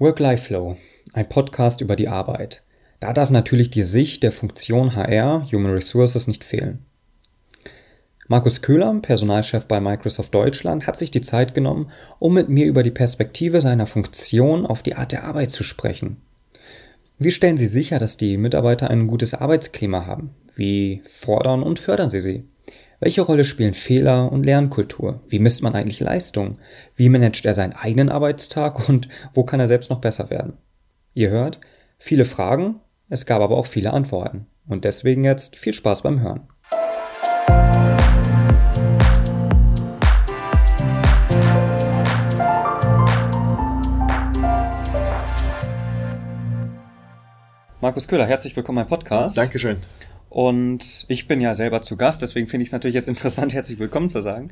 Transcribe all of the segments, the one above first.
Work-Life-Flow, ein Podcast über die Arbeit. Da darf natürlich die Sicht der Funktion HR, Human Resources, nicht fehlen. Markus Köhler, Personalchef bei Microsoft Deutschland, hat sich die Zeit genommen, um mit mir über die Perspektive seiner Funktion auf die Art der Arbeit zu sprechen. Wie stellen Sie sicher, dass die Mitarbeiter ein gutes Arbeitsklima haben? Wie fordern und fördern Sie sie? Welche Rolle spielen Fehler und Lernkultur? Wie misst man eigentlich Leistung? Wie managt er seinen eigenen Arbeitstag und wo kann er selbst noch besser werden? Ihr hört, viele Fragen, es gab aber auch viele Antworten. Und deswegen jetzt viel Spaß beim Hören. Markus Köhler, herzlich willkommen im Podcast. Dankeschön. Und ich bin ja selber zu Gast, deswegen finde ich es natürlich jetzt interessant, herzlich willkommen zu sagen.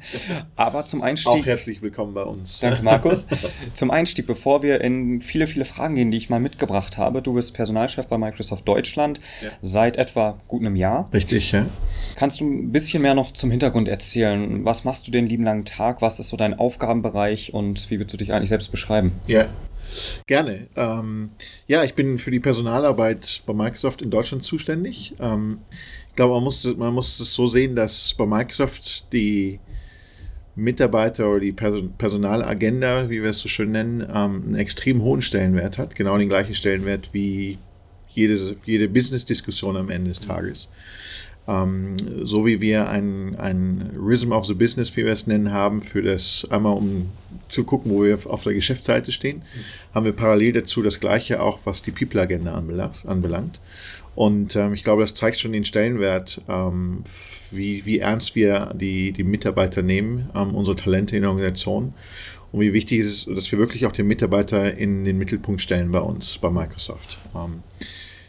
Aber zum Einstieg. Auch herzlich willkommen bei uns. Danke, Markus. zum Einstieg, bevor wir in viele, viele Fragen gehen, die ich mal mitgebracht habe. Du bist Personalchef bei Microsoft Deutschland ja. seit etwa gut einem Jahr. Richtig, ja. Kannst du ein bisschen mehr noch zum Hintergrund erzählen? Was machst du den lieben langen Tag? Was ist so dein Aufgabenbereich und wie würdest du dich eigentlich selbst beschreiben? Ja, Gerne. Ähm, ja, ich bin für die Personalarbeit bei Microsoft in Deutschland zuständig. Ähm, ich glaube, man muss, man muss es so sehen, dass bei Microsoft die Mitarbeiter oder die Person Personalagenda, wie wir es so schön nennen, ähm, einen extrem hohen Stellenwert hat. Genau den gleichen Stellenwert wie jede, jede Business-Diskussion am Ende des Tages. Ähm, so wie wir ein, ein Rhythm of the Business, wie wir es nennen, haben, für das einmal um zu gucken, wo wir auf der Geschäftsseite stehen, mhm. haben wir parallel dazu das Gleiche auch, was die People-Agenda anbelangt. Und ähm, ich glaube, das zeigt schon den Stellenwert, ähm, wie, wie ernst wir die, die Mitarbeiter nehmen, ähm, unsere Talente in der Organisation und wie wichtig es ist, dass wir wirklich auch den Mitarbeiter in den Mittelpunkt stellen bei uns, bei Microsoft.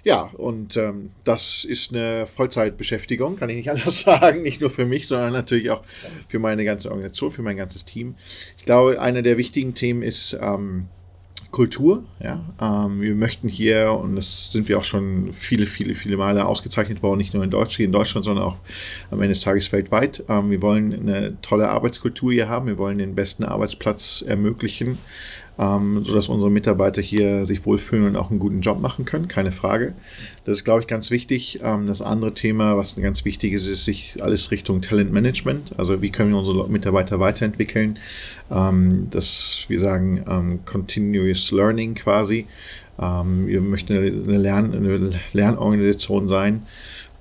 Ja, und ähm, das ist eine Vollzeitbeschäftigung, kann ich nicht anders sagen. Nicht nur für mich, sondern natürlich auch für meine ganze Organisation, für mein ganzes Team. Ich glaube, einer der wichtigen Themen ist ähm, Kultur. Ja? Ähm, wir möchten hier, und das sind wir auch schon viele, viele, viele Male ausgezeichnet worden, nicht nur in Deutschland, in Deutschland sondern auch am Ende des Tages weltweit. Ähm, wir wollen eine tolle Arbeitskultur hier haben. Wir wollen den besten Arbeitsplatz ermöglichen ähm, sodass unsere Mitarbeiter hier sich wohlfühlen und auch einen guten Job machen können, keine Frage. Das ist, glaube ich, ganz wichtig. Ähm, das andere Thema, was ganz wichtig ist, ist sich alles Richtung Talentmanagement. Also wie können wir unsere Mitarbeiter weiterentwickeln? Ähm, das, wir sagen, ähm, Continuous Learning quasi. Ähm, wir möchten eine, Lern eine Lernorganisation sein.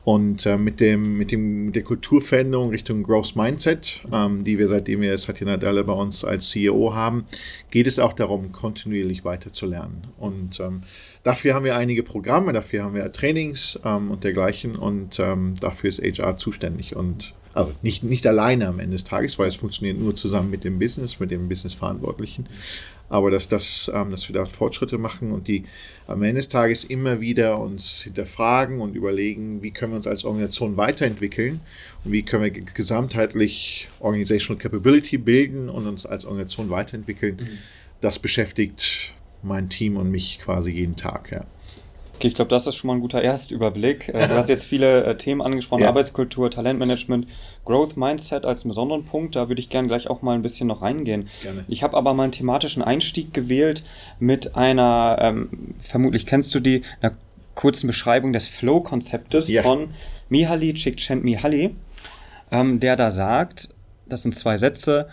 Und äh, mit, dem, mit, dem, mit der Kulturveränderung Richtung Growth Mindset, ähm, die wir seitdem wir Satya Nadella bei uns als CEO haben, geht es auch darum, kontinuierlich weiter zu lernen. Und ähm, dafür haben wir einige Programme, dafür haben wir Trainings ähm, und dergleichen und ähm, dafür ist HR zuständig. Und aber nicht, nicht alleine am Ende des Tages, weil es funktioniert nur zusammen mit dem Business, mit dem Business-Verantwortlichen. Aber dass, das, ähm, dass wir da Fortschritte machen und die am Ende des Tages immer wieder uns hinterfragen und überlegen, wie können wir uns als Organisation weiterentwickeln und wie können wir gesamtheitlich Organizational Capability bilden und uns als Organisation weiterentwickeln. Mhm. Das beschäftigt mein Team und mich quasi jeden Tag. Ja. Okay, ich glaube, das ist schon mal ein guter Erstüberblick. Äh, du hast jetzt viele äh, Themen angesprochen, ja. Arbeitskultur, Talentmanagement, Growth Mindset als einen besonderen Punkt. Da würde ich gerne gleich auch mal ein bisschen noch reingehen. Gerne. Ich habe aber mal einen thematischen Einstieg gewählt mit einer, ähm, vermutlich kennst du die, einer kurzen Beschreibung des Flow-Konzeptes ja. von Mihaly Csikszentmihalyi, ähm, der da sagt, das sind zwei Sätze,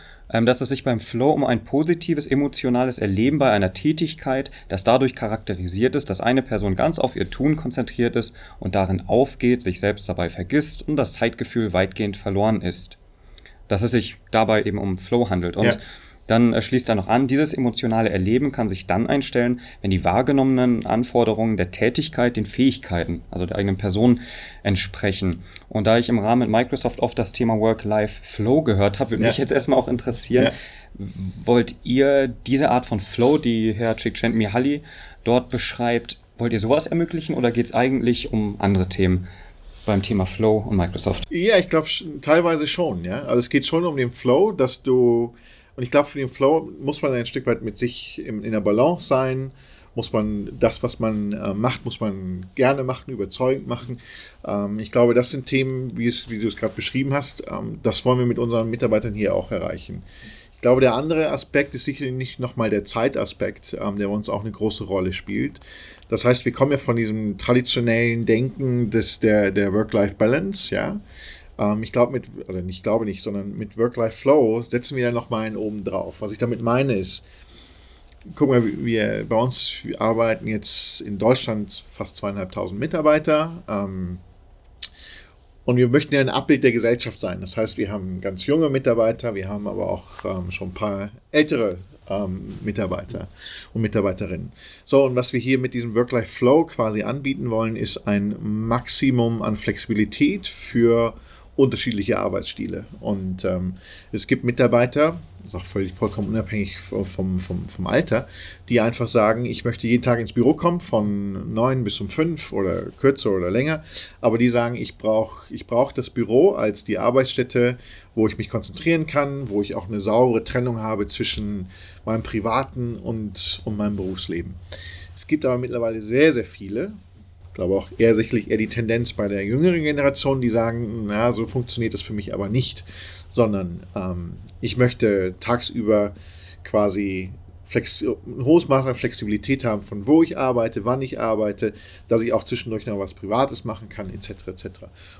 dass es sich beim Flow um ein positives emotionales Erleben bei einer Tätigkeit, das dadurch charakterisiert ist, dass eine Person ganz auf ihr Tun konzentriert ist und darin aufgeht, sich selbst dabei vergisst und das Zeitgefühl weitgehend verloren ist. Dass es sich dabei eben um Flow handelt. Und ja. Dann schließt er noch an, dieses emotionale Erleben kann sich dann einstellen, wenn die wahrgenommenen Anforderungen der Tätigkeit den Fähigkeiten, also der eigenen Person, entsprechen. Und da ich im Rahmen mit Microsoft oft das Thema Work-Life-Flow gehört habe, würde ja. mich jetzt erstmal auch interessieren, ja. wollt ihr diese Art von Flow, die Herr Csikszentmihalyi dort beschreibt, wollt ihr sowas ermöglichen oder geht es eigentlich um andere Themen? beim Thema Flow und Microsoft? Ja, ich glaube teilweise schon, ja. Also es geht schon um den Flow, dass du und ich glaube, für den Flow muss man ein Stück weit mit sich in, in der Balance sein. Muss man das, was man äh, macht, muss man gerne machen, überzeugend machen. Ähm, ich glaube, das sind Themen, wie, es, wie du es gerade beschrieben hast. Ähm, das wollen wir mit unseren Mitarbeitern hier auch erreichen. Ich glaube, der andere Aspekt ist sicherlich nicht nochmal der Zeitaspekt, ähm, der uns auch eine große Rolle spielt. Das heißt, wir kommen ja von diesem traditionellen Denken des, der, der Work-Life-Balance, ja. Ähm, ich glaube mit, oder nicht glaube nicht, sondern mit Work-Life-Flow setzen wir ja nochmal einen oben drauf. Was ich damit meine ist, guck mal, wir bei uns wir arbeiten jetzt in Deutschland fast zweieinhalbtausend Mitarbeiter. Ähm, und wir möchten ja ein Abbild der Gesellschaft sein. Das heißt, wir haben ganz junge Mitarbeiter, wir haben aber auch ähm, schon ein paar ältere ähm, Mitarbeiter und Mitarbeiterinnen. So, und was wir hier mit diesem Work-Life-Flow quasi anbieten wollen, ist ein Maximum an Flexibilität für unterschiedliche Arbeitsstile. Und ähm, es gibt Mitarbeiter, das ist auch völlig vollkommen unabhängig vom, vom, vom Alter, die einfach sagen, ich möchte jeden Tag ins Büro kommen, von neun bis um fünf oder kürzer oder länger. Aber die sagen, ich brauche ich brauch das Büro als die Arbeitsstätte, wo ich mich konzentrieren kann, wo ich auch eine saubere Trennung habe zwischen meinem privaten und, und meinem Berufsleben. Es gibt aber mittlerweile sehr, sehr viele, ich glaube auch eher sicherlich eher die Tendenz bei der jüngeren Generation, die sagen, na, so funktioniert das für mich aber nicht, sondern ähm, ich möchte tagsüber quasi ein hohes Maß an Flexibilität haben, von wo ich arbeite, wann ich arbeite, dass ich auch zwischendurch noch was Privates machen kann, etc. etc.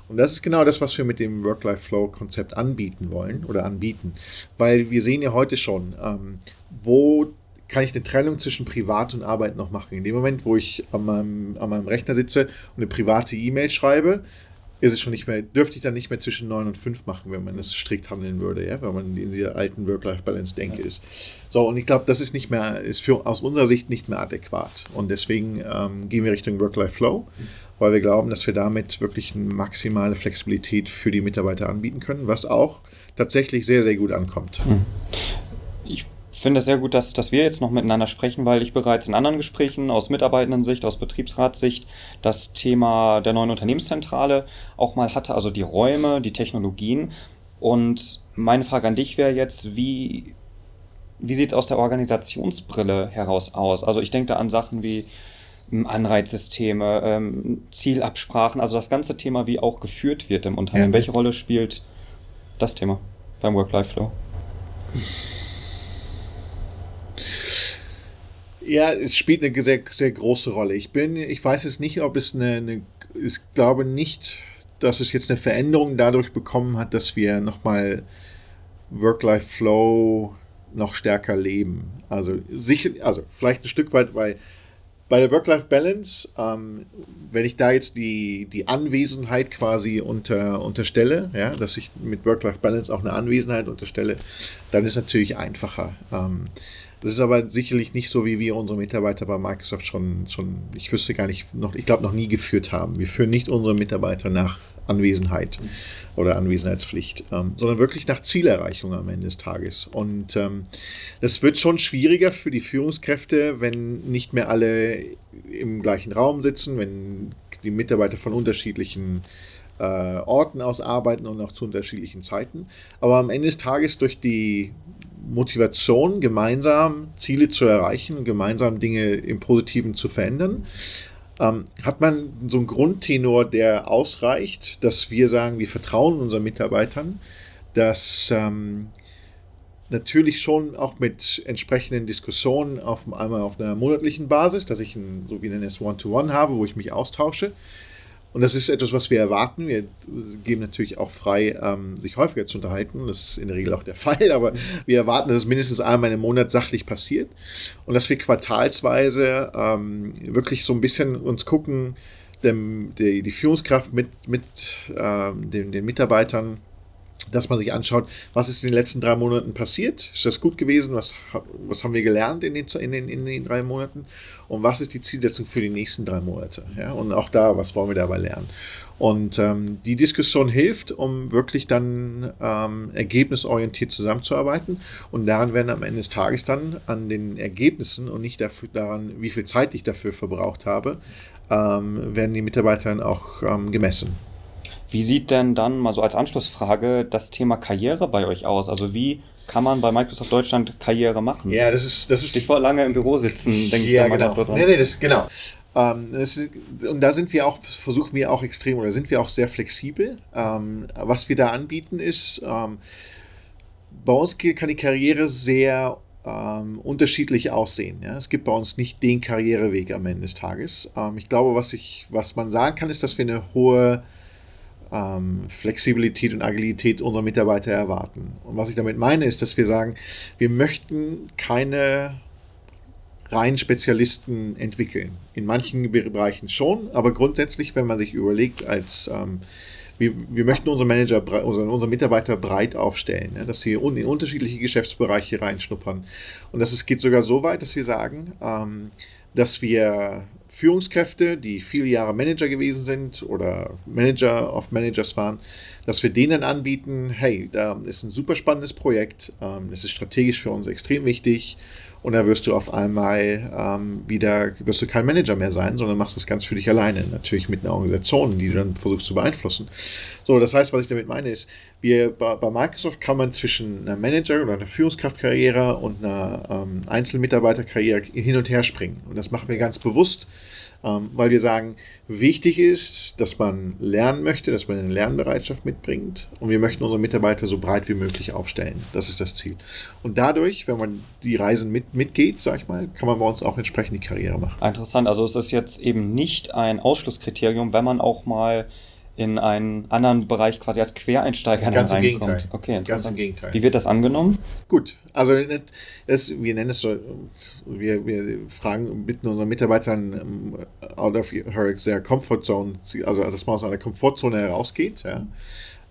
Und das ist genau das, was wir mit dem Work-Life-Flow-Konzept anbieten wollen oder anbieten. Weil wir sehen ja heute schon, ähm, wo kann ich eine Trennung zwischen Privat und Arbeit noch machen. In dem Moment, wo ich an meinem, an meinem Rechner sitze und eine private E-Mail schreibe, ist es schon nicht mehr, dürfte ich dann nicht mehr zwischen 9 und 5 machen, wenn man das strikt handeln würde, ja, wenn man in dieser alten Work-Life-Balance-Denke ja. ist. So, und ich glaube, das ist nicht mehr, ist für, aus unserer Sicht nicht mehr adäquat. Und deswegen ähm, gehen wir Richtung Work-Life-Flow, weil wir glauben, dass wir damit wirklich eine maximale Flexibilität für die Mitarbeiter anbieten können, was auch tatsächlich sehr, sehr gut ankommt. Hm. Ich finde es sehr gut, dass, dass wir jetzt noch miteinander sprechen, weil ich bereits in anderen Gesprächen aus Mitarbeitendensicht, aus Betriebsratssicht das Thema der neuen Unternehmenszentrale auch mal hatte, also die Räume, die Technologien. Und meine Frage an dich wäre jetzt, wie, wie sieht es aus der Organisationsbrille heraus aus? Also ich denke da an Sachen wie hm, Anreizsysteme, ähm, Zielabsprachen, also das ganze Thema, wie auch geführt wird im Unternehmen. Ja. Welche Rolle spielt das Thema beim Work-Life-Flow? Ja, es spielt eine sehr, sehr große Rolle. Ich bin, ich weiß jetzt nicht, ob es eine, eine ich glaube nicht, dass es jetzt eine Veränderung dadurch bekommen hat, dass wir nochmal Work-Life-Flow noch stärker leben. Also sicher, also vielleicht ein Stück weit, weil bei der Work-Life-Balance, ähm, wenn ich da jetzt die, die Anwesenheit quasi unter, unterstelle, ja, dass ich mit Work-Life-Balance auch eine Anwesenheit unterstelle, dann ist es natürlich einfacher. Ähm, das ist aber sicherlich nicht so, wie wir unsere Mitarbeiter bei Microsoft schon, schon ich wüsste gar nicht, noch, ich glaube, noch nie geführt haben. Wir führen nicht unsere Mitarbeiter nach Anwesenheit oder Anwesenheitspflicht, ähm, sondern wirklich nach Zielerreichung am Ende des Tages. Und ähm, das wird schon schwieriger für die Führungskräfte, wenn nicht mehr alle im gleichen Raum sitzen, wenn die Mitarbeiter von unterschiedlichen äh, Orten aus arbeiten und auch zu unterschiedlichen Zeiten. Aber am Ende des Tages durch die Motivation, gemeinsam Ziele zu erreichen, gemeinsam Dinge im Positiven zu verändern. Ähm, hat man so einen Grundtenor, der ausreicht, dass wir sagen, wir vertrauen unseren Mitarbeitern, dass ähm, natürlich schon auch mit entsprechenden Diskussionen auf einmal auf einer monatlichen Basis, dass ich ein, so wie nennen es One-to-One habe, wo ich mich austausche, und das ist etwas, was wir erwarten. Wir geben natürlich auch frei, ähm, sich häufiger zu unterhalten. Das ist in der Regel auch der Fall, aber wir erwarten, dass es mindestens einmal im Monat sachlich passiert. Und dass wir quartalsweise ähm, wirklich so ein bisschen uns gucken, dem, die, die Führungskraft mit, mit ähm, den, den Mitarbeitern dass man sich anschaut, was ist in den letzten drei Monaten passiert? Ist das gut gewesen? Was, was haben wir gelernt in den, in, den, in den drei Monaten? Und was ist die Zielsetzung für die nächsten drei Monate? Ja, und auch da, was wollen wir dabei lernen? Und ähm, die Diskussion hilft, um wirklich dann ähm, ergebnisorientiert zusammenzuarbeiten. Und daran werden am Ende des Tages dann an den Ergebnissen und nicht dafür, daran, wie viel Zeit ich dafür verbraucht habe, ähm, werden die Mitarbeiter dann auch ähm, gemessen. Wie sieht denn dann mal so als Anschlussfrage das Thema Karriere bei euch aus? Also wie kann man bei Microsoft Deutschland Karriere machen? Ja, das ist das ist vor lange im Büro sitzen, denke ja, ich da mal genau. so dran. Nee, nee, das genau. Ähm, das, und da sind wir auch, versuchen wir auch extrem oder sind wir auch sehr flexibel. Ähm, was wir da anbieten ist, ähm, bei uns kann die Karriere sehr ähm, unterschiedlich aussehen. Ja? Es gibt bei uns nicht den Karriereweg am Ende des Tages. Ähm, ich glaube, was, ich, was man sagen kann, ist, dass wir eine hohe ähm, Flexibilität und Agilität unserer Mitarbeiter erwarten. Und was ich damit meine, ist, dass wir sagen, wir möchten keine rein Spezialisten entwickeln. In manchen Bereichen schon, aber grundsätzlich, wenn man sich überlegt, als ähm, wir, wir möchten unsere Manager, unsere, unsere Mitarbeiter breit aufstellen, ja, dass sie in unterschiedliche Geschäftsbereiche reinschnuppern. Und das ist, geht sogar so weit, dass wir sagen, ähm, dass wir Führungskräfte, die viele Jahre Manager gewesen sind oder Manager of Managers waren, dass wir denen anbieten, hey, da ist ein super spannendes Projekt, ähm, das ist strategisch für uns extrem wichtig und da wirst du auf einmal ähm, wieder, wirst du kein Manager mehr sein, sondern machst das ganz für dich alleine. Natürlich mit einer Organisation, die du dann versuchst zu beeinflussen. So, das heißt, was ich damit meine, ist, wir, bei, bei Microsoft kann man zwischen einer Manager- oder einer Führungskraftkarriere und einer ähm, Einzelmitarbeiterkarriere hin und her springen. Und das machen wir ganz bewusst weil wir sagen, wichtig ist, dass man lernen möchte, dass man eine Lernbereitschaft mitbringt und wir möchten unsere Mitarbeiter so breit wie möglich aufstellen. Das ist das Ziel. Und dadurch, wenn man die Reisen mit, mitgeht, sag ich mal, kann man bei uns auch entsprechend die Karriere machen. Interessant, also es ist jetzt eben nicht ein Ausschlusskriterium, wenn man auch mal in einen anderen Bereich quasi als Quereinsteiger Ganz im Gegenteil. Okay, Ganz im Gegenteil. Wie wird das angenommen? Gut, also das, wir nennen es so, wir, wir fragen, bitten unsere Mitarbeiter ähm, out of her their comfort zone, also dass man aus einer Komfortzone herausgeht. Ja.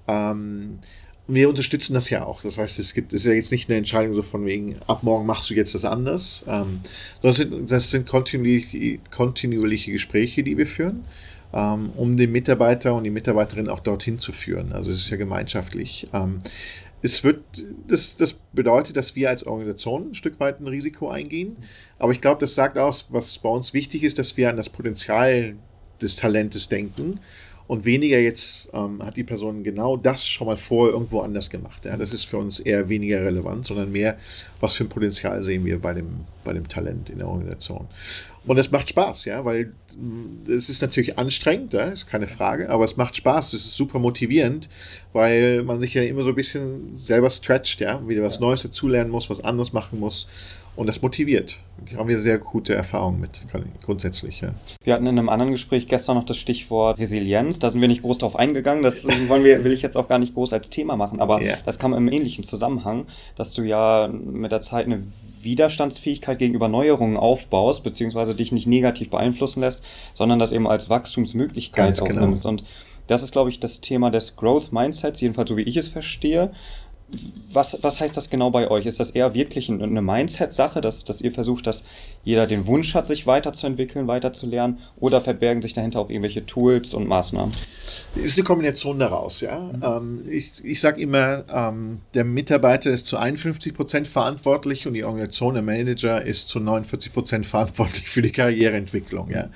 Ähm, wir unterstützen das ja auch. Das heißt, es gibt, es ist ja jetzt nicht eine Entscheidung so von wegen, ab morgen machst du jetzt das anders. Ähm, das sind, das sind kontinuierliche, kontinuierliche Gespräche, die wir führen. Ähm, um den Mitarbeiter und die Mitarbeiterin auch dorthin zu führen. Also es ist ja gemeinschaftlich. Ähm, es wird, das, das bedeutet, dass wir als Organisation ein Stück weit ein Risiko eingehen. Aber ich glaube, das sagt aus, was bei uns wichtig ist, dass wir an das Potenzial des Talentes denken und weniger jetzt ähm, hat die Person genau das schon mal vorher irgendwo anders gemacht. Ja? Das ist für uns eher weniger relevant, sondern mehr, was für ein Potenzial sehen wir bei dem, bei dem Talent in der Organisation. Und es macht Spaß, ja, weil mm, es ist natürlich anstrengend, ja, ist keine Frage, aber es macht Spaß, es ist super motivierend, weil man sich ja immer so ein bisschen selber stretcht, ja, wieder was Neues dazulernen muss, was anderes machen muss. Und das motiviert. Da haben wir sehr gute Erfahrungen mit, grundsätzlich. Ja. Wir hatten in einem anderen Gespräch gestern noch das Stichwort Resilienz. Da sind wir nicht groß drauf eingegangen. Das wollen wir, will ich jetzt auch gar nicht groß als Thema machen. Aber ja. das kam im ähnlichen Zusammenhang, dass du ja mit der Zeit eine Widerstandsfähigkeit gegenüber Neuerungen aufbaust, beziehungsweise dich nicht negativ beeinflussen lässt, sondern das eben als Wachstumsmöglichkeit Ganz genau. nimmst. Und das ist, glaube ich, das Thema des Growth Mindsets, jedenfalls so wie ich es verstehe was, was heißt das genau bei euch? Ist das eher wirklich eine Mindset-Sache, dass, dass ihr versucht, dass jeder den Wunsch hat, sich weiterzuentwickeln, weiterzulernen? Oder verbergen sich dahinter auch irgendwelche Tools und Maßnahmen? Es ist eine Kombination daraus, ja. Mhm. Ähm, ich ich sage immer, ähm, der Mitarbeiter ist zu 51 Prozent verantwortlich und die Organisation, der Manager, ist zu 49 Prozent verantwortlich für die Karriereentwicklung, ja.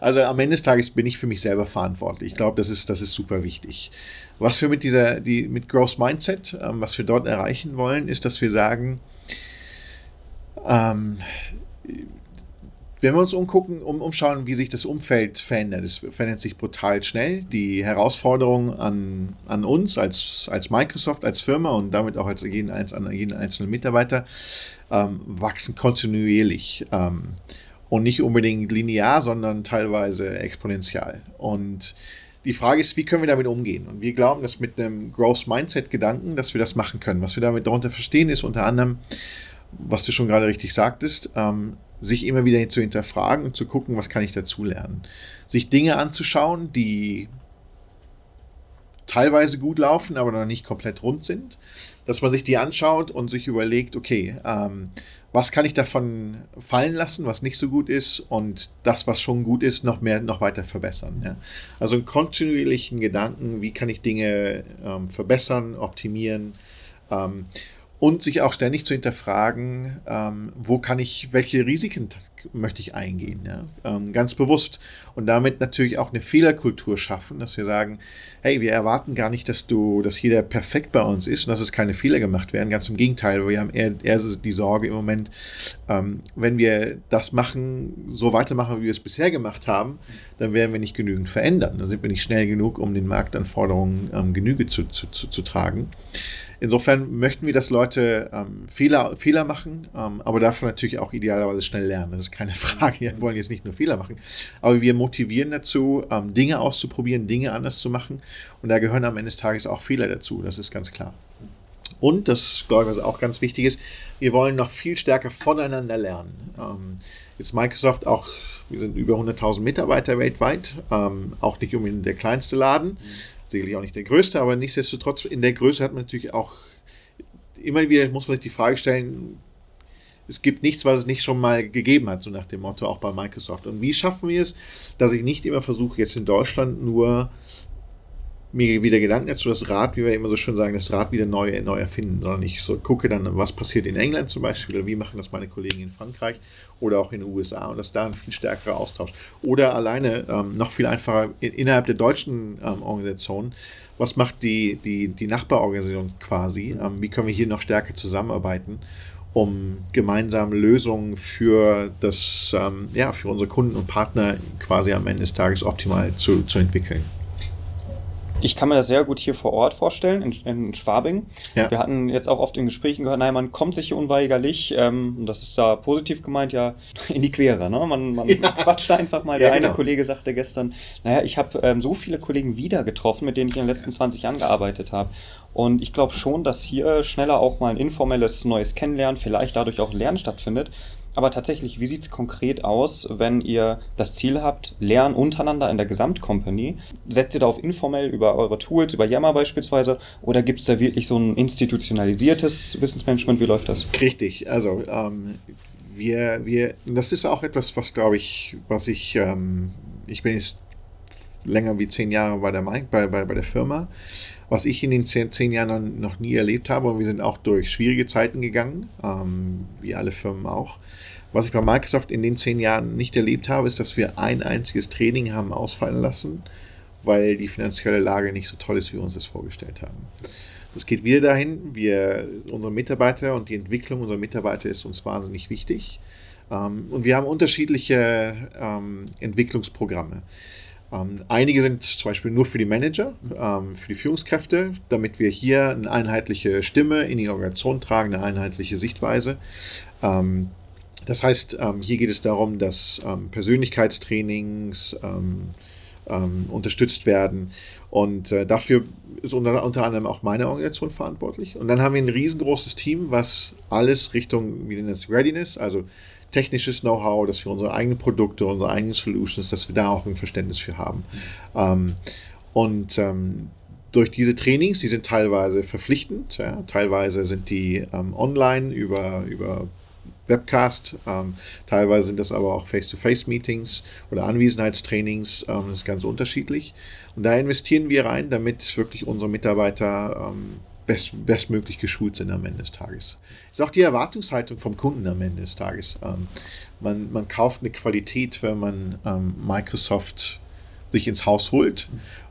Also am Ende des Tages bin ich für mich selber verantwortlich. Ich glaube, das ist, das ist super wichtig. Was wir mit dieser, die, mit Growth Mindset, ähm, was wir dort erreichen wollen, ist, dass wir sagen, ähm, wenn wir uns umgucken, um, umschauen, wie sich das Umfeld verändert, es verändert sich brutal schnell. Die Herausforderungen an, an uns als, als Microsoft, als Firma und damit auch als jeden, an jeden einzelnen Mitarbeiter ähm, wachsen kontinuierlich. Ähm, und nicht unbedingt linear, sondern teilweise exponentiell. Und die Frage ist, wie können wir damit umgehen? Und wir glauben, dass mit einem Growth Mindset Gedanken, dass wir das machen können. Was wir damit darunter verstehen, ist unter anderem, was du schon gerade richtig sagtest, ähm, sich immer wieder zu hinterfragen und zu gucken, was kann ich dazu lernen. Sich Dinge anzuschauen, die teilweise gut laufen, aber noch nicht komplett rund sind. Dass man sich die anschaut und sich überlegt, okay, ähm, was kann ich davon fallen lassen, was nicht so gut ist und das, was schon gut ist, noch mehr, noch weiter verbessern. Ja? Also einen kontinuierlichen Gedanken, wie kann ich Dinge ähm, verbessern, optimieren ähm, und sich auch ständig zu hinterfragen, ähm, wo kann ich, welche Risiken möchte ich eingehen, ja? ähm, ganz bewusst. Und damit natürlich auch eine Fehlerkultur schaffen, dass wir sagen, hey, wir erwarten gar nicht, dass du, dass jeder perfekt bei uns ist und dass es keine Fehler gemacht werden. Ganz im Gegenteil, wir haben eher, eher die Sorge im Moment, ähm, wenn wir das machen, so weitermachen, wie wir es bisher gemacht haben, dann werden wir nicht genügend verändern. Dann sind wir nicht schnell genug, um den Marktanforderungen ähm, Genüge zu, zu, zu, zu tragen. Insofern möchten wir, dass Leute ähm, Fehler, Fehler machen, ähm, aber davon natürlich auch idealerweise schnell lernen. Ist keine Frage. Wir wollen jetzt nicht nur Fehler machen, aber wir motivieren dazu, ähm, Dinge auszuprobieren, Dinge anders zu machen. Und da gehören am Ende des Tages auch Fehler dazu. Das ist ganz klar. Und das, glaube ich, was auch ganz wichtig ist, wir wollen noch viel stärker voneinander lernen. Ähm, jetzt Microsoft auch, wir sind über 100.000 Mitarbeiter weltweit, ähm, auch nicht unbedingt der kleinste Laden. Sicherlich auch nicht der größte, aber nichtsdestotrotz in der Größe hat man natürlich auch immer wieder muss man sich die Frage stellen, es gibt nichts, was es nicht schon mal gegeben hat, so nach dem Motto auch bei Microsoft. Und wie schaffen wir es, dass ich nicht immer versuche, jetzt in Deutschland nur mir wieder Gedanken dazu, das Rad, wie wir immer so schön sagen, das Rad wieder neu, neu erfinden, sondern ich so gucke dann, was passiert in England zum Beispiel, oder wie machen das meine Kollegen in Frankreich oder auch in den USA und das da ein viel stärkerer Austausch. Oder alleine ähm, noch viel einfacher in, innerhalb der deutschen ähm, Organisation, was macht die, die, die Nachbarorganisation quasi, ähm, wie können wir hier noch stärker zusammenarbeiten um gemeinsame Lösungen für das, ähm, ja, für unsere Kunden und Partner quasi am Ende des Tages optimal zu, zu entwickeln. Ich kann mir das sehr gut hier vor Ort vorstellen, in, in Schwabing. Ja. Wir hatten jetzt auch oft in Gesprächen gehört, naja, man kommt sich hier unweigerlich, ähm, und das ist da positiv gemeint, ja, in die Quere. Ne? Man, man ja. quatscht einfach mal. Der ja, genau. eine Kollege sagte gestern, naja, ich habe ähm, so viele Kollegen wieder getroffen, mit denen ich in den letzten 20 Jahren gearbeitet habe. Und ich glaube schon, dass hier schneller auch mal ein informelles neues Kennenlernen, vielleicht dadurch auch Lernen stattfindet. Aber tatsächlich, wie sieht es konkret aus, wenn ihr das Ziel habt, Lernen untereinander in der Gesamtcompany? Setzt ihr da auf informell über eure Tools, über Yammer beispielsweise? Oder gibt es da wirklich so ein institutionalisiertes Wissensmanagement? Wie läuft das? Richtig, also ähm, wir, wir, das ist auch etwas, was glaube ich, was ich, ähm, ich bin jetzt länger wie zehn Jahre bei der, bei, bei, bei der Firma was ich in den zehn, zehn Jahren noch nie erlebt habe. Und wir sind auch durch schwierige Zeiten gegangen, ähm, wie alle Firmen auch. Was ich bei Microsoft in den zehn Jahren nicht erlebt habe, ist, dass wir ein einziges Training haben ausfallen lassen, weil die finanzielle Lage nicht so toll ist, wie wir uns das vorgestellt haben. Das geht wieder dahin, wir, unsere Mitarbeiter und die Entwicklung unserer Mitarbeiter ist uns wahnsinnig wichtig. Ähm, und wir haben unterschiedliche ähm, Entwicklungsprogramme. Ähm, einige sind zum Beispiel nur für die Manager, ähm, für die Führungskräfte, damit wir hier eine einheitliche Stimme in die Organisation tragen, eine einheitliche Sichtweise. Ähm, das heißt, ähm, hier geht es darum, dass ähm, Persönlichkeitstrainings ähm, unterstützt werden. Und äh, dafür ist unter, unter, anderem auch meine Organisation verantwortlich. Und dann haben wir ein riesengroßes Team, was alles Richtung, wie nennen Readiness, also technisches Know-how, dass wir unsere eigenen Produkte, unsere eigenen Solutions, dass wir da auch ein Verständnis für haben. Mhm. und ähm, durch diese Trainings, die sind teilweise verpflichtend, ja, teilweise sind die ähm, online über, über Webcast. Ähm, teilweise sind das aber auch Face-to-Face-Meetings oder Anwesenheitstrainings. Ähm, das ist ganz unterschiedlich. Und da investieren wir rein, damit wirklich unsere Mitarbeiter ähm, best, bestmöglich geschult sind am Ende des Tages. Ist auch die Erwartungshaltung vom Kunden am Ende des Tages. Ähm, man, man kauft eine Qualität, wenn man ähm, Microsoft sich ins Haus holt.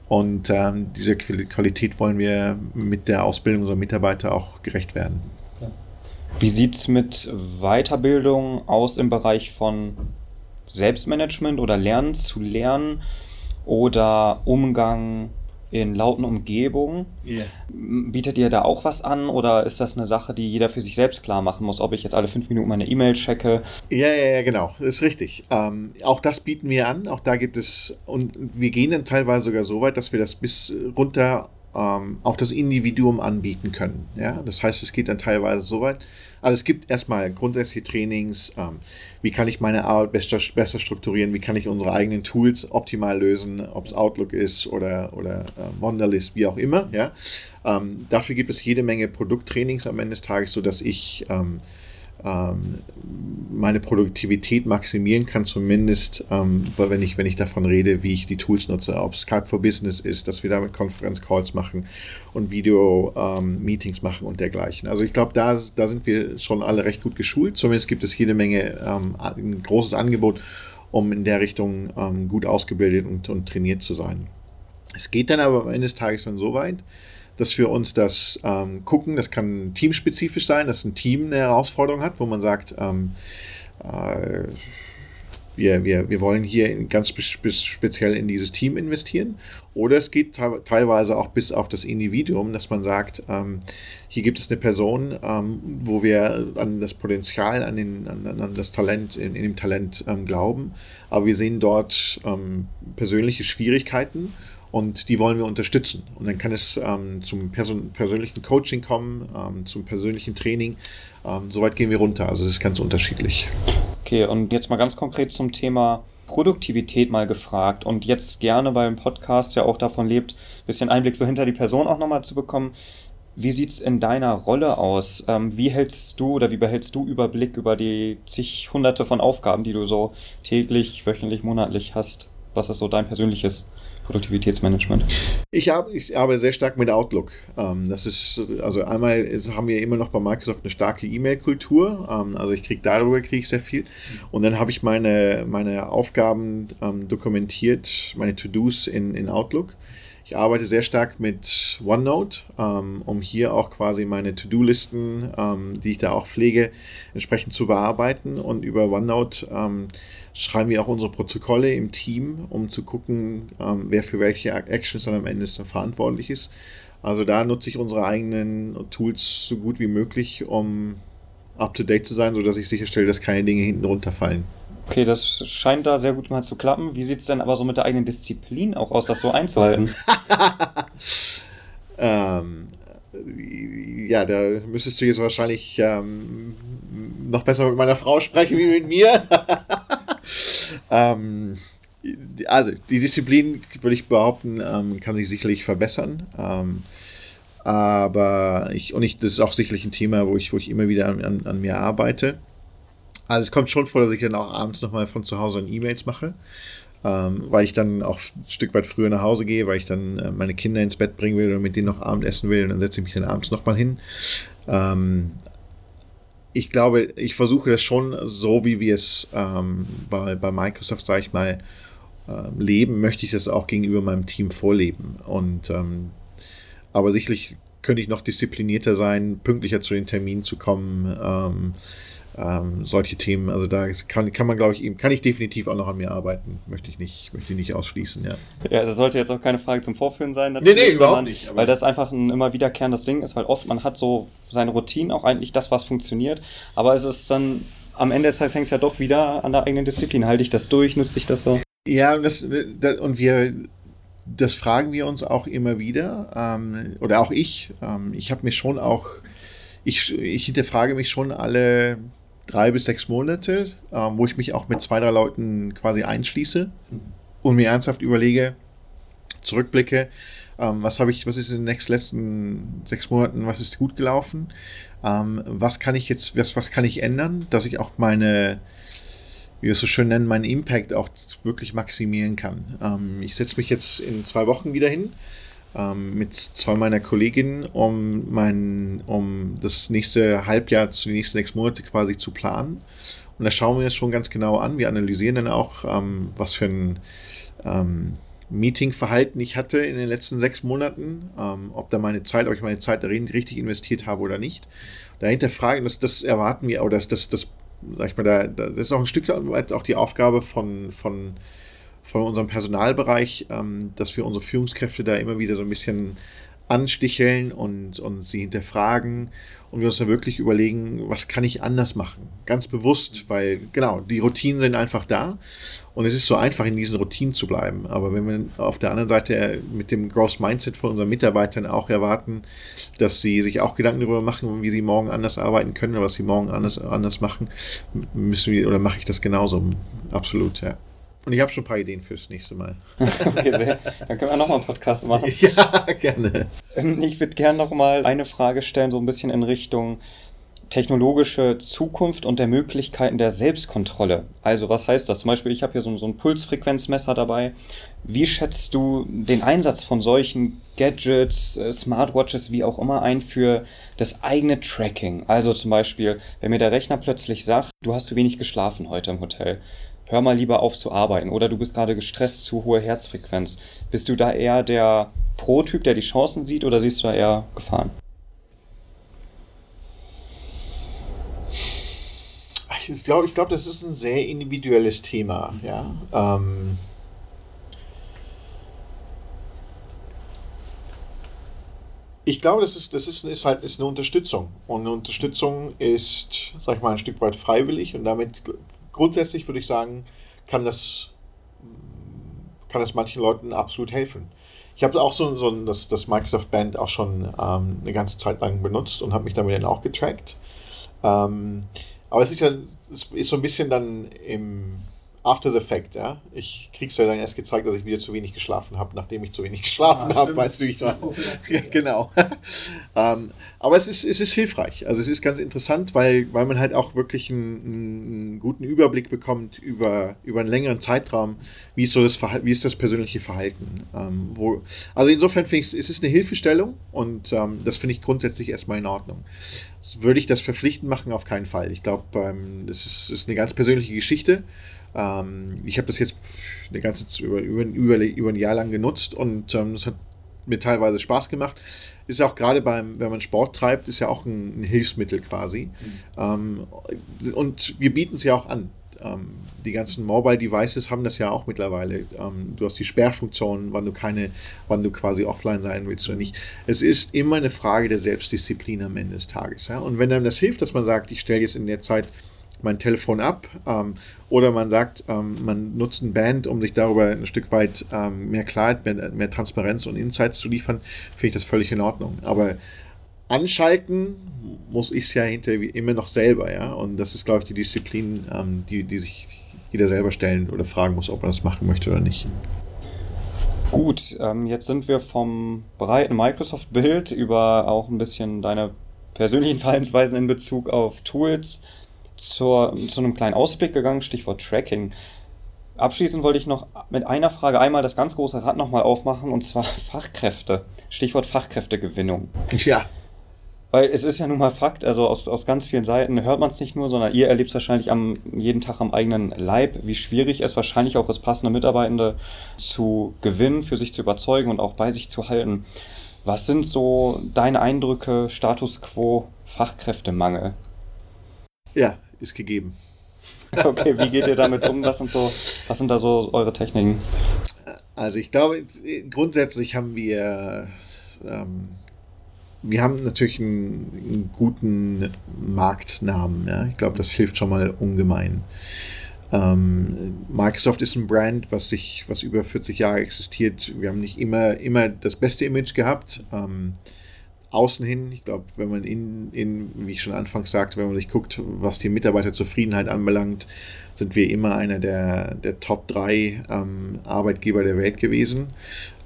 Und ähm, dieser Qualität wollen wir mit der Ausbildung unserer Mitarbeiter auch gerecht werden. Wie sieht es mit Weiterbildung aus im Bereich von Selbstmanagement oder Lernen zu lernen oder Umgang in lauten Umgebungen? Yeah. Bietet ihr da auch was an oder ist das eine Sache, die jeder für sich selbst klar machen muss, ob ich jetzt alle fünf Minuten meine E-Mail checke? Ja, ja, ja, genau, das ist richtig. Ähm, auch das bieten wir an, auch da gibt es, und wir gehen dann teilweise sogar so weit, dass wir das bis runter ähm, auf das Individuum anbieten können. Ja? Das heißt, es geht dann teilweise so weit. Also es gibt erstmal grundsätzliche Trainings, ähm, wie kann ich meine Arbeit besser, besser, strukturieren, wie kann ich unsere eigenen Tools optimal lösen, ob es Outlook ist oder, oder äh, Mondelist, wie auch immer. Ja? Ähm, dafür gibt es jede Menge Produkttrainings am Ende des Tages, sodass ich ähm, meine Produktivität maximieren kann, zumindest ähm, wenn, ich, wenn ich davon rede, wie ich die Tools nutze, ob Skype for Business ist, dass wir damit Konferenzcalls machen und Video-Meetings ähm, machen und dergleichen. Also ich glaube, da, da sind wir schon alle recht gut geschult. Zumindest gibt es jede Menge, ähm, ein großes Angebot, um in der Richtung ähm, gut ausgebildet und, und trainiert zu sein. Es geht dann aber am Ende des Tages dann so weit, dass wir uns das ähm, gucken. Das kann teamspezifisch sein, dass ein Team eine Herausforderung hat, wo man sagt, ähm, äh, wir, wir, wir wollen hier ganz speziell in dieses Team investieren. Oder es geht teilweise auch bis auf das Individuum, dass man sagt, ähm, hier gibt es eine Person, ähm, wo wir an das Potenzial, an, den, an, an das Talent, in, in dem Talent ähm, glauben, aber wir sehen dort ähm, persönliche Schwierigkeiten und die wollen wir unterstützen. Und dann kann es ähm, zum Person persönlichen Coaching kommen, ähm, zum persönlichen Training. Ähm, Soweit gehen wir runter. Also es ist ganz unterschiedlich. Okay, und jetzt mal ganz konkret zum Thema Produktivität mal gefragt und jetzt gerne, weil ein Podcast ja auch davon lebt, ein bisschen Einblick so hinter die Person auch nochmal zu bekommen. Wie sieht es in deiner Rolle aus? Ähm, wie hältst du oder wie behältst du Überblick über die zig hunderte von Aufgaben, die du so täglich, wöchentlich, monatlich hast? Was ist so dein persönliches Produktivitätsmanagement? Ich, hab, ich arbeite sehr stark mit Outlook. Ähm, das ist, also einmal haben wir immer noch bei Microsoft eine starke E-Mail-Kultur. Ähm, also ich kriege darüber kriege ich sehr viel. Und dann habe ich meine, meine Aufgaben ähm, dokumentiert, meine To-Dos in, in Outlook. Ich arbeite sehr stark mit OneNote, ähm, um hier auch quasi meine To-Do-Listen, ähm, die ich da auch pflege, entsprechend zu bearbeiten. Und über OneNote ähm, schreiben wir auch unsere Protokolle im Team, um zu gucken, ähm, wer für welche Actions dann am Ende verantwortlich ist. Also da nutze ich unsere eigenen Tools so gut wie möglich, um up-to-date zu sein, sodass ich sicherstelle, dass keine Dinge hinten runterfallen. Okay, das scheint da sehr gut mal zu klappen. Wie sieht es denn aber so mit der eigenen Disziplin auch aus, das so einzuhalten? ähm, ja, da müsstest du jetzt wahrscheinlich ähm, noch besser mit meiner Frau sprechen wie mit mir. ähm, also, die Disziplin, würde ich behaupten, ähm, kann sich sicherlich verbessern. Ähm, aber ich, und ich, das ist auch sicherlich ein Thema, wo ich, wo ich immer wieder an, an mir arbeite. Also es kommt schon vor, dass ich dann auch abends nochmal von zu Hause E-Mails mache, ähm, weil ich dann auch ein Stück weit früher nach Hause gehe, weil ich dann äh, meine Kinder ins Bett bringen will und mit denen noch Abendessen will und dann setze ich mich dann abends nochmal hin. Ähm, ich glaube, ich versuche das schon so, wie wir es ähm, bei, bei Microsoft, sage ich mal, äh, leben, möchte ich das auch gegenüber meinem Team vorleben. Und ähm, aber sicherlich könnte ich noch disziplinierter sein, pünktlicher zu den Terminen zu kommen. Ähm, solche Themen, also da kann, kann man, glaube ich, kann ich definitiv auch noch an mir arbeiten. Möchte ich nicht, möchte ich nicht ausschließen, ja. Ja, also sollte jetzt auch keine Frage zum Vorführen sein, natürlich. Nee, nee, überhaupt nicht. Weil das einfach ein immer wiederkehrendes Ding ist, weil oft man hat so seine Routinen, auch eigentlich das, was funktioniert, aber es ist dann am Ende des Tages hängt es ja doch wieder an der eigenen Disziplin. Halte ich das durch, nutze ich das so? Ja, und, das, und wir, das fragen wir uns auch immer wieder, ähm, oder auch ich. Ähm, ich habe mir schon auch, ich, ich hinterfrage mich schon alle drei bis sechs Monate, ähm, wo ich mich auch mit zwei, drei Leuten quasi einschließe und mir ernsthaft überlege, zurückblicke, ähm, was habe ich, was ist in den letzten sechs Monaten, was ist gut gelaufen, ähm, was kann ich jetzt, was, was kann ich ändern, dass ich auch meine, wie wir es so schön nennen, meinen Impact auch wirklich maximieren kann. Ähm, ich setze mich jetzt in zwei Wochen wieder hin ähm, mit zwei meiner Kolleginnen, um, mein, um das nächste Halbjahr zu den nächsten sechs Monate quasi zu planen. Und da schauen wir uns schon ganz genau an. Wir analysieren dann auch, ähm, was für ein ähm, Meetingverhalten ich hatte in den letzten sechs Monaten, ähm, ob da meine Zeit, ob ich meine Zeit darin richtig investiert habe oder nicht. Dahinter fragen, das, das erwarten wir, oder das, das, das, sag ich mal, da, das ist auch ein Stück weit auch die Aufgabe von, von von unserem Personalbereich, ähm, dass wir unsere Führungskräfte da immer wieder so ein bisschen ansticheln und, und sie hinterfragen und wir uns dann wirklich überlegen, was kann ich anders machen? Ganz bewusst, weil genau, die Routinen sind einfach da und es ist so einfach, in diesen Routinen zu bleiben. Aber wenn wir auf der anderen Seite mit dem Growth Mindset von unseren Mitarbeitern auch erwarten, dass sie sich auch Gedanken darüber machen, wie sie morgen anders arbeiten können oder was sie morgen anders, anders machen, müssen wir oder mache ich das genauso. Absolut, ja. Und ich habe schon ein paar Ideen fürs nächste Mal. okay, sehr. Dann können wir nochmal einen Podcast machen. Ja, gerne. Ähm, ich würde gerne nochmal eine Frage stellen, so ein bisschen in Richtung, technologische Zukunft und der Möglichkeiten der Selbstkontrolle. Also was heißt das? Zum Beispiel, ich habe hier so, so ein Pulsfrequenzmesser dabei. Wie schätzt du den Einsatz von solchen Gadgets, äh, Smartwatches, wie auch immer ein für das eigene Tracking? Also zum Beispiel, wenn mir der Rechner plötzlich sagt, du hast zu wenig geschlafen heute im Hotel, hör mal lieber auf zu arbeiten oder du bist gerade gestresst, zu hohe Herzfrequenz. Bist du da eher der Pro-Typ, der die Chancen sieht oder siehst du da eher Gefahren? ich glaube, ich glaub, das ist ein sehr individuelles Thema. Ja? Ähm, ich glaube, das ist, das ist, ist halt ist eine Unterstützung. Und eine Unterstützung ist, sag ich mal, ein Stück weit freiwillig und damit grundsätzlich würde ich sagen, kann das, kann das manchen Leuten absolut helfen. Ich habe auch so, so das, das Microsoft Band auch schon ähm, eine ganze Zeit lang benutzt und habe mich damit dann auch getrackt. Ähm, aber es ist ja es ist so ein bisschen dann im After the Fact, ja. Ich krieg's ja dann erst gezeigt, dass ich wieder zu wenig geschlafen habe, nachdem ich zu wenig geschlafen ah, habe, weißt du, wie ich war. genau. ähm, aber es ist, es ist hilfreich. Also es ist ganz interessant, weil, weil man halt auch wirklich einen, einen guten Überblick bekommt über, über einen längeren Zeitraum, wie ist so das Verhalten, wie ist das persönliche Verhalten. Ähm, wo, also insofern finde ich es ist eine Hilfestellung und ähm, das finde ich grundsätzlich erstmal in Ordnung. Würde ich das verpflichtend machen? Auf keinen Fall. Ich glaube, ähm, das ist, ist eine ganz persönliche Geschichte. Ähm, ich habe das jetzt eine ganze über, über, über, über ein Jahr lang genutzt und ähm, das hat mir teilweise Spaß gemacht. Ist ja auch gerade beim, wenn man Sport treibt, ist ja auch ein, ein Hilfsmittel quasi. Mhm. Ähm, und wir bieten es ja auch an. Ähm, die ganzen Mobile Devices haben das ja auch mittlerweile. Ähm, du hast die Sperrfunktion, wann du keine, wann du quasi offline sein willst oder nicht. Es ist immer eine Frage der Selbstdisziplin am Ende des Tages. Ja? Und wenn einem das hilft, dass man sagt, ich stelle jetzt in der Zeit mein Telefon ab. Ähm, oder man sagt, ähm, man nutzt ein Band, um sich darüber ein Stück weit ähm, mehr Klarheit, mehr, mehr, Transparenz und Insights zu liefern, finde ich das völlig in Ordnung. Aber anschalten muss ich es ja hinterher immer noch selber, ja. Und das ist, glaube ich, die Disziplin, ähm, die, die sich jeder selber stellen oder fragen muss, ob man das machen möchte oder nicht. Gut, ähm, jetzt sind wir vom breiten Microsoft-Bild über auch ein bisschen deine persönlichen Verhaltensweisen in Bezug auf Tools zur, zu einem kleinen Ausblick gegangen, Stichwort Tracking. Abschließend wollte ich noch mit einer Frage einmal das ganz große Rad nochmal aufmachen, und zwar Fachkräfte. Stichwort Fachkräftegewinnung. Ja. Weil es ist ja nun mal Fakt, also aus, aus ganz vielen Seiten hört man es nicht nur, sondern ihr erlebt es wahrscheinlich am, jeden Tag am eigenen Leib, wie schwierig es wahrscheinlich auch ist, passende Mitarbeitende zu gewinnen, für sich zu überzeugen und auch bei sich zu halten. Was sind so deine Eindrücke, Status quo, Fachkräftemangel? Ja, ist gegeben. Okay, wie geht ihr damit um? Was sind, so, was sind da so eure Techniken? Also ich glaube, grundsätzlich haben wir, ähm, wir haben natürlich einen, einen guten Marktnamen. Ja? Ich glaube, das hilft schon mal ungemein. Ähm, Microsoft ist ein Brand, was sich, was über 40 Jahre existiert. Wir haben nicht immer, immer das beste Image gehabt. Ähm, außen hin, ich glaube, wenn man in, in, wie ich schon anfangs sagte, wenn man sich guckt, was die Mitarbeiterzufriedenheit anbelangt, sind wir immer einer der, der Top 3 ähm, Arbeitgeber der Welt gewesen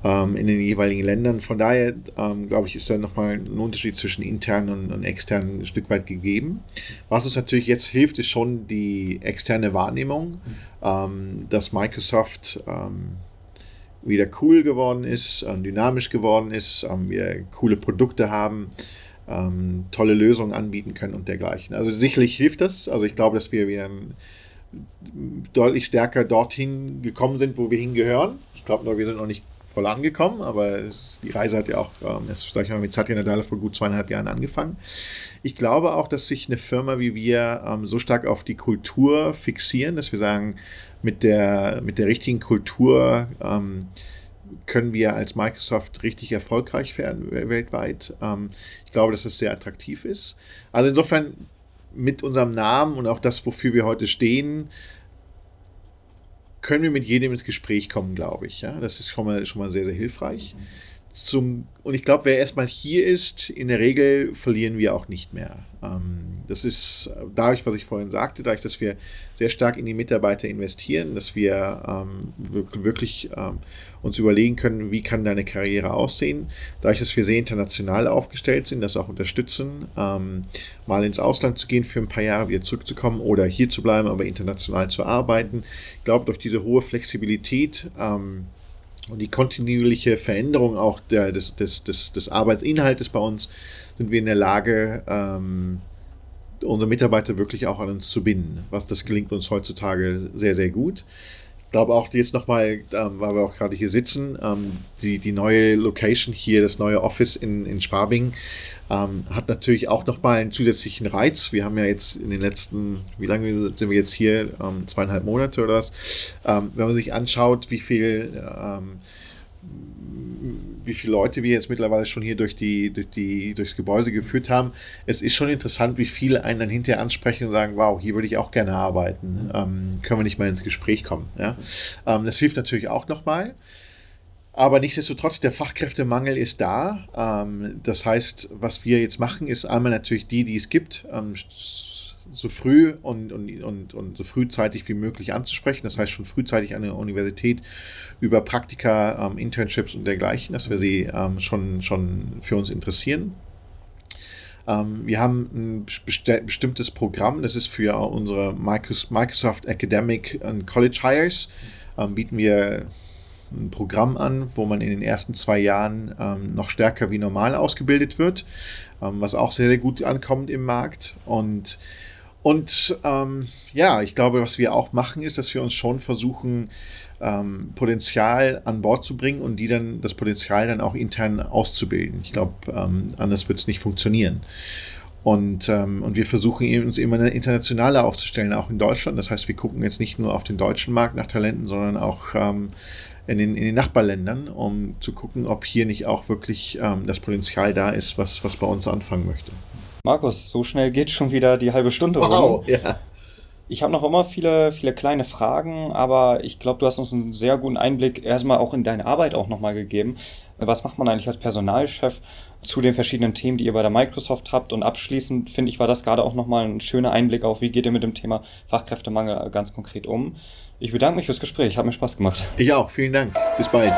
ähm, in den jeweiligen Ländern. Von daher, ähm, glaube ich, ist da nochmal ein Unterschied zwischen intern und, und extern ein Stück weit gegeben. Was uns natürlich jetzt hilft, ist schon die externe Wahrnehmung, mhm. dass Microsoft ähm, wieder cool geworden ist, ähm, dynamisch geworden ist, ähm, wir coole Produkte haben, ähm, tolle Lösungen anbieten können und dergleichen. Also sicherlich hilft das. Also ich glaube, dass wir wieder deutlich stärker dorthin gekommen sind, wo wir hingehören. Ich glaube, wir sind noch nicht voll angekommen, aber die Reise hat ja auch, ähm, sag ich mal, mit Satya Nadella vor gut zweieinhalb Jahren angefangen. Ich glaube auch, dass sich eine Firma wie wir so stark auf die Kultur fixieren, dass wir sagen, mit der, mit der richtigen Kultur ähm, können wir als Microsoft richtig erfolgreich werden weltweit. Ähm, ich glaube, dass das sehr attraktiv ist. Also insofern mit unserem Namen und auch das, wofür wir heute stehen, können wir mit jedem ins Gespräch kommen, glaube ich. Ja? Das ist schon mal, schon mal sehr, sehr hilfreich. Zum, und ich glaube, wer erstmal hier ist, in der Regel verlieren wir auch nicht mehr. Ähm, das ist dadurch, was ich vorhin sagte, dadurch, dass wir sehr stark in die Mitarbeiter investieren, dass wir ähm, wirklich ähm, uns überlegen können, wie kann deine Karriere aussehen. Dadurch, dass wir sehr international aufgestellt sind, das auch unterstützen, mal ins Ausland zu gehen für ein paar Jahre, wieder zurückzukommen oder hier zu bleiben, aber international zu arbeiten. Ich glaube, durch diese hohe Flexibilität, und die kontinuierliche Veränderung auch der, des, des, des, des Arbeitsinhaltes bei uns sind wir in der Lage, ähm, unsere Mitarbeiter wirklich auch an uns zu binden. Was das gelingt uns heutzutage sehr, sehr gut. Ich glaube auch jetzt nochmal, ähm, weil wir auch gerade hier sitzen, ähm, die, die neue Location hier, das neue Office in, in Schwabing, ähm, hat natürlich auch nochmal einen zusätzlichen Reiz. Wir haben ja jetzt in den letzten, wie lange sind wir jetzt hier? Ähm, zweieinhalb Monate oder was? Ähm, wenn man sich anschaut, wie viel ähm, wie viele Leute wir jetzt mittlerweile schon hier durch die, durch die, durchs Gebäude geführt haben. Es ist schon interessant, wie viele einen dann hinterher ansprechen und sagen, wow, hier würde ich auch gerne arbeiten. Ähm, können wir nicht mal ins Gespräch kommen. Ja? Ähm, das hilft natürlich auch nochmal. Aber nichtsdestotrotz, der Fachkräftemangel ist da. Ähm, das heißt, was wir jetzt machen, ist einmal natürlich die, die es gibt, ähm, so früh und, und, und, und so frühzeitig wie möglich anzusprechen. Das heißt schon frühzeitig an der Universität über Praktika, ähm, Internships und dergleichen, dass wir sie ähm, schon, schon für uns interessieren. Ähm, wir haben ein bestimmtes Programm, das ist für unsere Microsoft Academic and College Hires. Ähm, bieten wir ein Programm an, wo man in den ersten zwei Jahren ähm, noch stärker wie normal ausgebildet wird, ähm, was auch sehr, sehr gut ankommt im Markt. Und, und ähm, ja, ich glaube, was wir auch machen, ist, dass wir uns schon versuchen, ähm, Potenzial an Bord zu bringen und die dann das Potenzial dann auch intern auszubilden. Ich glaube, ähm, anders wird es nicht funktionieren. Und, ähm, und wir versuchen uns immer internationaler aufzustellen, auch in Deutschland. Das heißt, wir gucken jetzt nicht nur auf den deutschen Markt nach Talenten, sondern auch ähm, in den, in den Nachbarländern, um zu gucken, ob hier nicht auch wirklich ähm, das Potenzial da ist, was, was bei uns anfangen möchte. Markus, so schnell geht schon wieder die halbe Stunde. Wow, ja. Ich habe noch immer viele, viele kleine Fragen, aber ich glaube, du hast uns einen sehr guten Einblick erstmal auch in deine Arbeit auch nochmal gegeben. Was macht man eigentlich als Personalchef zu den verschiedenen Themen, die ihr bei der Microsoft habt? Und abschließend finde ich, war das gerade auch nochmal ein schöner Einblick auf, wie geht ihr mit dem Thema Fachkräftemangel ganz konkret um. Ich bedanke mich fürs Gespräch, hat mir Spaß gemacht. Ich auch, vielen Dank. Bis bald.